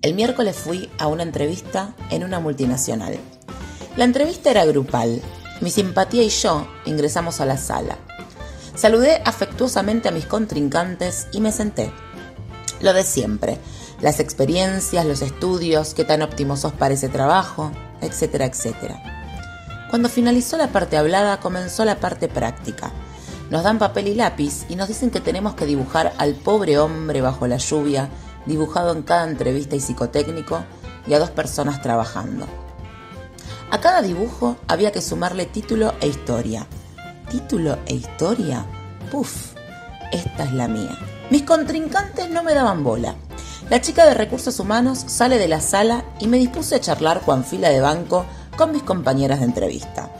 El miércoles fui a una entrevista en una multinacional. La entrevista era grupal. Mi simpatía y yo ingresamos a la sala. Saludé afectuosamente a mis contrincantes y me senté. Lo de siempre, las experiencias, los estudios, qué tan óptimos sos para ese trabajo, etcétera, etcétera. Cuando finalizó la parte hablada, comenzó la parte práctica. Nos dan papel y lápiz y nos dicen que tenemos que dibujar al pobre hombre bajo la lluvia, dibujado en cada entrevista y psicotécnico, y a dos personas trabajando. A cada dibujo había que sumarle título e historia. ¿Título e historia? Puf, esta es la mía. Mis contrincantes no me daban bola. La chica de recursos humanos sale de la sala y me dispuse a charlar con fila de banco con mis compañeras de entrevista.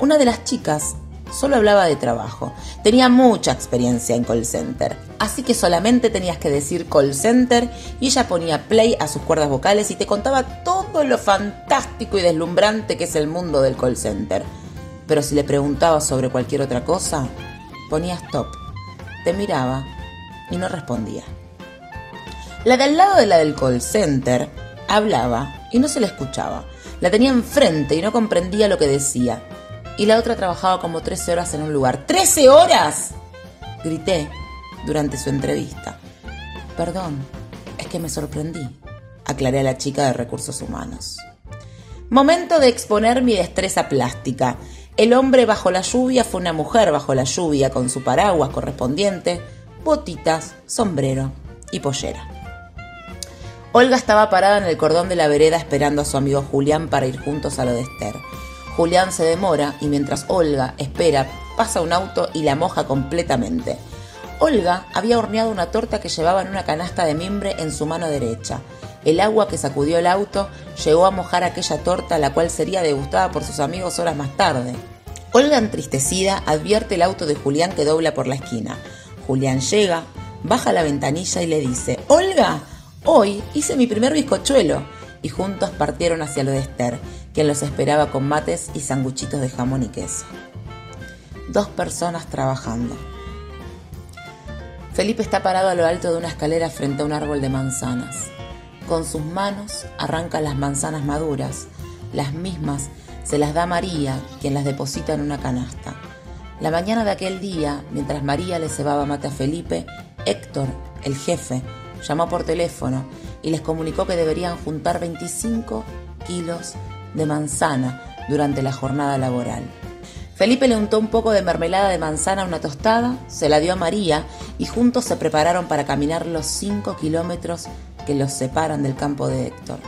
Una de las chicas solo hablaba de trabajo. Tenía mucha experiencia en call center, así que solamente tenías que decir call center y ella ponía play a sus cuerdas vocales y te contaba todo lo fantástico y deslumbrante que es el mundo del call center. Pero si le preguntabas sobre cualquier otra cosa, ponía stop, te miraba y no respondía. La del lado de la del call center hablaba y no se le escuchaba. La tenía enfrente y no comprendía lo que decía y la otra trabajaba como 13 horas en un lugar. ¡13 horas! Grité durante su entrevista. Perdón, es que me sorprendí, aclaré a la chica de recursos humanos. Momento de exponer mi destreza plástica. El hombre bajo la lluvia fue una mujer bajo la lluvia con su paraguas correspondiente, botitas, sombrero y pollera. Olga estaba parada en el cordón de la vereda esperando a su amigo Julián para ir juntos a lo de Esther. Julián se demora y mientras Olga espera, pasa un auto y la moja completamente. Olga había horneado una torta que llevaba en una canasta de mimbre en su mano derecha. El agua que sacudió el auto llegó a mojar aquella torta, la cual sería degustada por sus amigos horas más tarde. Olga, entristecida, advierte el auto de Julián que dobla por la esquina. Julián llega, baja la ventanilla y le dice, Olga, hoy hice mi primer bizcochuelo. Y juntos partieron hacia lo de Esther quien los esperaba con mates y sanguchitos de jamón y queso. Dos personas trabajando. Felipe está parado a lo alto de una escalera frente a un árbol de manzanas. Con sus manos arranca las manzanas maduras, las mismas se las da María, quien las deposita en una canasta. La mañana de aquel día, mientras María le cebaba mate a Felipe, Héctor, el jefe, llamó por teléfono y les comunicó que deberían juntar 25 kilos de manzana durante la jornada laboral. Felipe le untó un poco de mermelada de manzana a una tostada, se la dio a María y juntos se prepararon para caminar los cinco kilómetros que los separan del campo de Héctor.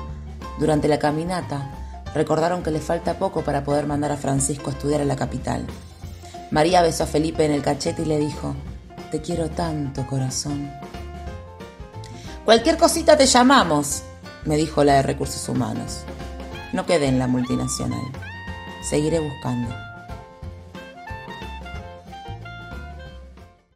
Durante la caminata, recordaron que le falta poco para poder mandar a Francisco a estudiar en la capital. María besó a Felipe en el cachete y le dijo, Te quiero tanto, corazón. Cualquier cosita te llamamos, me dijo la de recursos humanos. No quedé en la multinacional. Seguiré buscando.